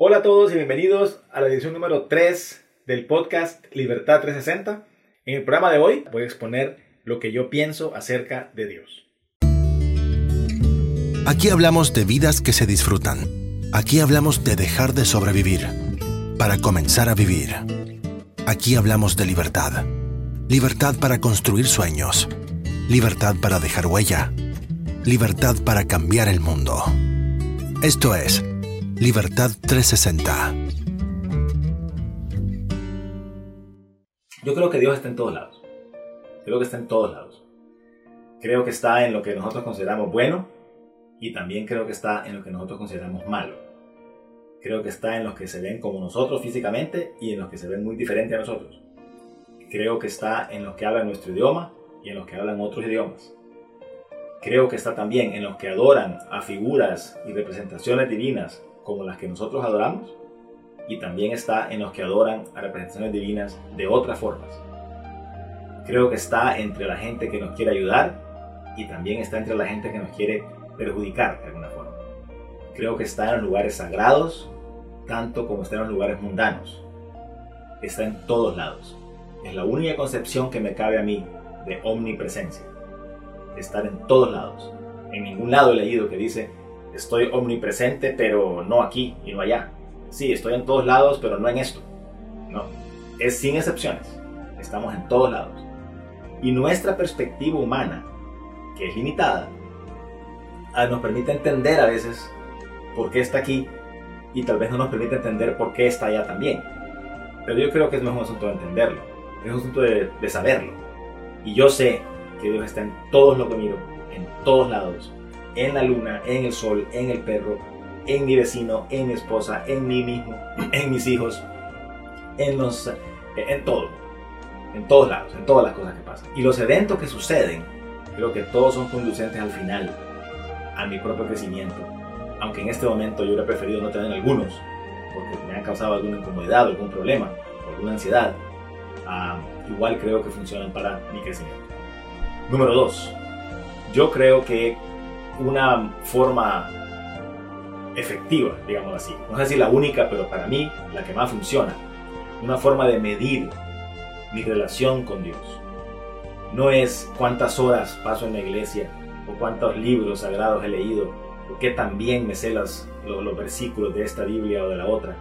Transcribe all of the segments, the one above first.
Hola a todos y bienvenidos a la edición número 3 del podcast Libertad 360. En el programa de hoy voy a exponer lo que yo pienso acerca de Dios. Aquí hablamos de vidas que se disfrutan. Aquí hablamos de dejar de sobrevivir para comenzar a vivir. Aquí hablamos de libertad. Libertad para construir sueños. Libertad para dejar huella. Libertad para cambiar el mundo. Esto es Libertad 360. Yo creo que Dios está en todos lados. Creo que está en todos lados. Creo que está en lo que nosotros consideramos bueno y también creo que está en lo que nosotros consideramos malo. Creo que está en los que se ven como nosotros físicamente y en los que se ven muy diferentes a nosotros. Creo que está en los que hablan nuestro idioma y en los que hablan otros idiomas. Creo que está también en los que adoran a figuras y representaciones divinas como las que nosotros adoramos y también está en los que adoran a representaciones divinas de otras formas. Creo que está entre la gente que nos quiere ayudar y también está entre la gente que nos quiere perjudicar de alguna forma. Creo que está en los lugares sagrados tanto como está en los lugares mundanos. Está en todos lados. Es la única concepción que me cabe a mí de omnipresencia. Estar en todos lados. En ningún lado he leído que dice estoy omnipresente, pero no aquí y no allá. Sí, estoy en todos lados, pero no en esto. No, es sin excepciones. Estamos en todos lados. Y nuestra perspectiva humana, que es limitada, ah, nos permite entender a veces por qué está aquí y tal vez no nos permite entender por qué está allá también. Pero yo creo que es un asunto de entenderlo, es un asunto de, de saberlo. Y yo sé que Dios está en todos los que miro, en todos lados, en la luna, en el sol, en el perro, en mi vecino, en mi esposa, en mí mismo, en mis hijos, en los, en todo, en todos lados, en todas las cosas que pasan. Y los eventos que suceden, creo que todos son conducentes al final a mi propio crecimiento. Aunque en este momento yo hubiera preferido no tener algunos, porque me han causado alguna incomodidad, algún problema, alguna ansiedad. Ah, igual creo que funcionan para mi crecimiento. Número dos, yo creo que una forma efectiva, digamos así. No sé si la única, pero para mí la que más funciona. Una forma de medir mi relación con Dios. No es cuántas horas paso en la iglesia o cuántos libros sagrados he leído o qué tan bien me sé los, los, los versículos de esta Biblia o de la otra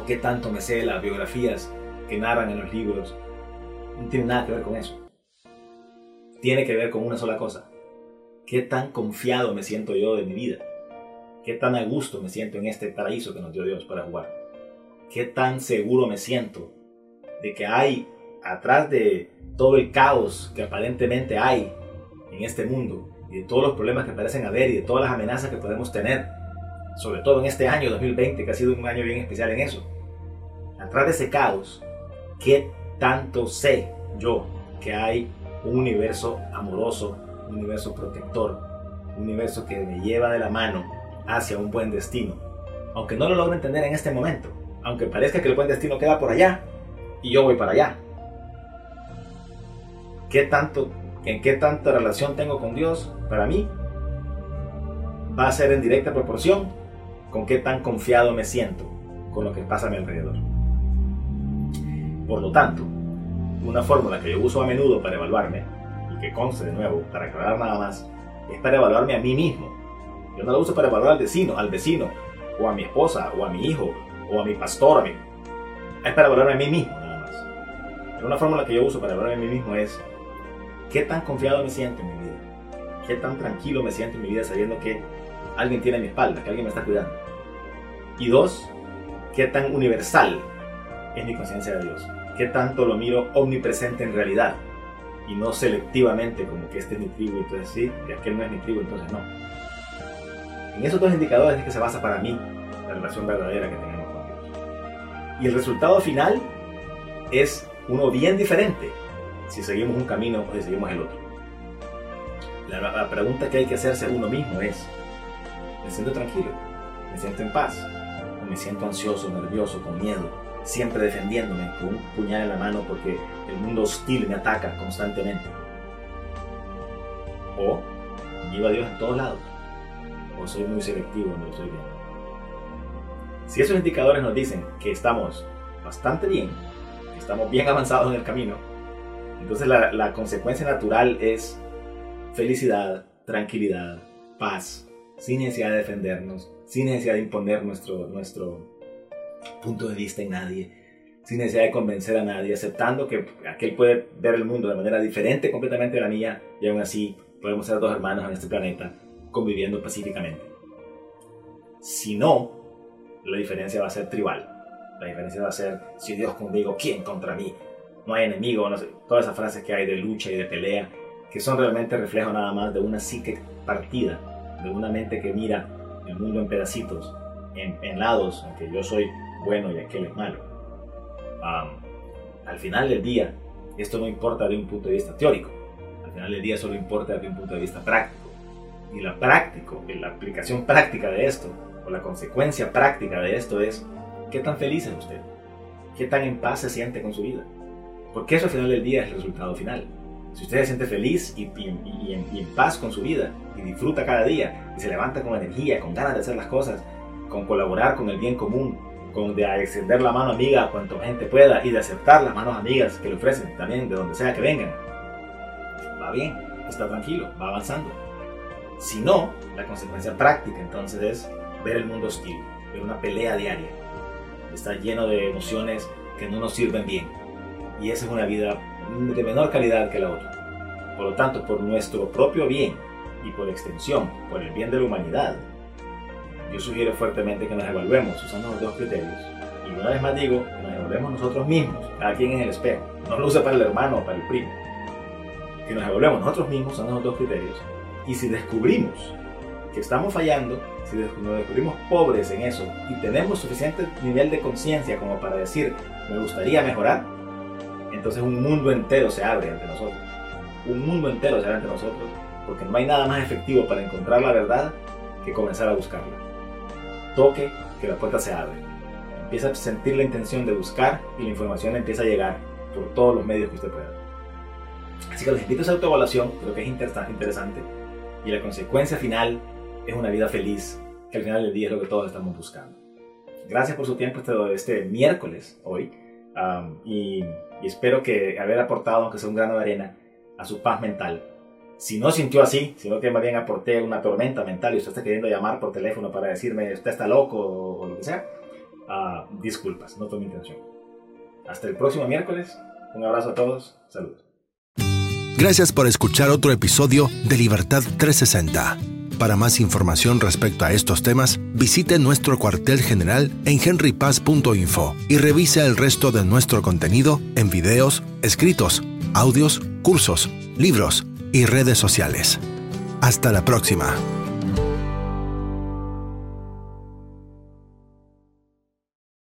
o qué tanto me sé las biografías que narran en los libros. No tiene nada que ver con eso. Tiene que ver con una sola cosa. ¿Qué tan confiado me siento yo de mi vida? ¿Qué tan a gusto me siento en este paraíso que nos dio Dios para jugar? ¿Qué tan seguro me siento de que hay atrás de todo el caos que aparentemente hay en este mundo y de todos los problemas que parecen haber y de todas las amenazas que podemos tener, sobre todo en este año 2020 que ha sido un año bien especial en eso? Atrás de ese caos, ¿qué tanto sé yo que hay un universo amoroso, un universo protector, un universo que me lleva de la mano hacia un buen destino. Aunque no lo logro entender en este momento, aunque parezca que el buen destino queda por allá y yo voy para allá. ¿Qué tanto, ¿En qué tanta relación tengo con Dios? Para mí va a ser en directa proporción con qué tan confiado me siento con lo que pasa a mi alrededor. Por lo tanto, una fórmula que yo uso a menudo para evaluarme, que conste de nuevo, para aclarar nada más, es para evaluarme a mí mismo yo no la uso para evaluar al vecino, al vecino, o a mi esposa, o a mi hijo, o a mi pastor. A. Es para evaluarme a mí mismo, nada más. Pero una fórmula que yo uso para evaluarme a mí mismo es qué tan confiado me siento en mi vida. Qué tan tranquilo me siento en mi vida sabiendo que alguien tiene mi espalda, que alguien me está cuidando. Y dos, qué tan universal es mi conciencia de Dios. Qué tanto lo miro omnipresente en realidad y no selectivamente como que este es mi tribu, entonces sí, y aquel no es mi tribu, entonces no. En esos dos indicadores es que se basa para mí la relación verdadera que tenemos con Dios. Y el resultado final es uno bien diferente si seguimos un camino o si seguimos el otro. La, la pregunta que hay que hacerse a uno mismo es, ¿me siento tranquilo? ¿Me siento en paz? ¿O me siento ansioso, nervioso, con miedo, siempre defendiéndome con un puñal en la mano porque el mundo hostil me ataca constantemente? ¿O viva Dios en todos lados? o soy muy selectivo en lo que estoy viendo. Si esos indicadores nos dicen que estamos bastante bien, que estamos bien avanzados en el camino, entonces la, la consecuencia natural es felicidad, tranquilidad, paz, sin necesidad de defendernos, sin necesidad de imponer nuestro, nuestro punto de vista en nadie, sin necesidad de convencer a nadie, aceptando que aquel puede ver el mundo de manera diferente completamente de la mía y aún así podemos ser dos hermanos en este planeta conviviendo pacíficamente. Si no, la diferencia va a ser tribal. La diferencia va a ser, si Dios conmigo, ¿quién contra mí? No hay enemigo, no sé, todas esas frases que hay de lucha y de pelea, que son realmente reflejo nada más de una psique partida, de una mente que mira el mundo en pedacitos, en, en lados, en que yo soy bueno y aquel es malo. al final del día, esto no importa de un punto de vista teórico, al final del día solo importa de un punto de vista práctico. Y la práctico, la aplicación práctica de esto, o la consecuencia práctica de esto es, ¿qué tan feliz es usted? ¿Qué tan en paz se siente con su vida? Porque eso al final del día es el resultado final. Si usted se siente feliz y, y, en, paz con su vida y disfruta cada día y se levanta con energía, con ganas de hacer las cosas, con colaborar con el bien común, con de extender la mano amiga a cuanto gente pueda y de aceptar las manos amigas que le ofrecen también de donde sea que vengan, va bien, está tranquilo, va avanzando. Si no, la consecuencia práctica entonces es ver el mundo hostil, ver una pelea diaria, está lleno de emociones que no nos sirven bien. Y esa es una vida de menor calidad que la otra. Por lo tanto, por nuestro propio bien y por extensión, por el bien de la humanidad, yo sugiero fuertemente que nos evaluemos usando los dos criterios. Y una vez más digo, que nos evaluemos nosotros mismos, cada quien en el espejo. No lo use para el hermano o para el primo. Que nos evaluemos nosotros mismos usando los dos criterios. Y si descubrimos que estamos fallando, si nos descubrimos pobres en eso y tenemos suficiente nivel de conciencia como para decir, me gustaría mejorar, entonces un mundo entero se abre ante nosotros. Un mundo entero se abre ante nosotros, porque no hay nada más efectivo para encontrar la verdad que comenzar a buscarla. Toque que la puerta se abre. Empieza a sentir la intención de buscar y la información empieza a llegar por todos los medios que usted pueda. Así que les invito a esa autoevaluación, creo que es interesante. Y la consecuencia final es una vida feliz, que al final del día es lo que todos estamos buscando. Gracias por su tiempo este, este miércoles, hoy. y y espero que haber aportado, aunque sea un grano de arena, a su paz mental. Si no sintió así, sino que más bien aporté una tormenta mental y usted está queriendo llamar por teléfono para decirme usted está loco o, lo que sea, uh, disculpas, no fue mi intención. Hasta el próximo miércoles, un abrazo a todos, saludos. Gracias por escuchar otro episodio de Libertad 360. Para más información respecto a estos temas, visite nuestro cuartel general en henrypaz.info y revise el resto de nuestro contenido en videos, escritos, audios, cursos, libros y redes sociales. Hasta la próxima.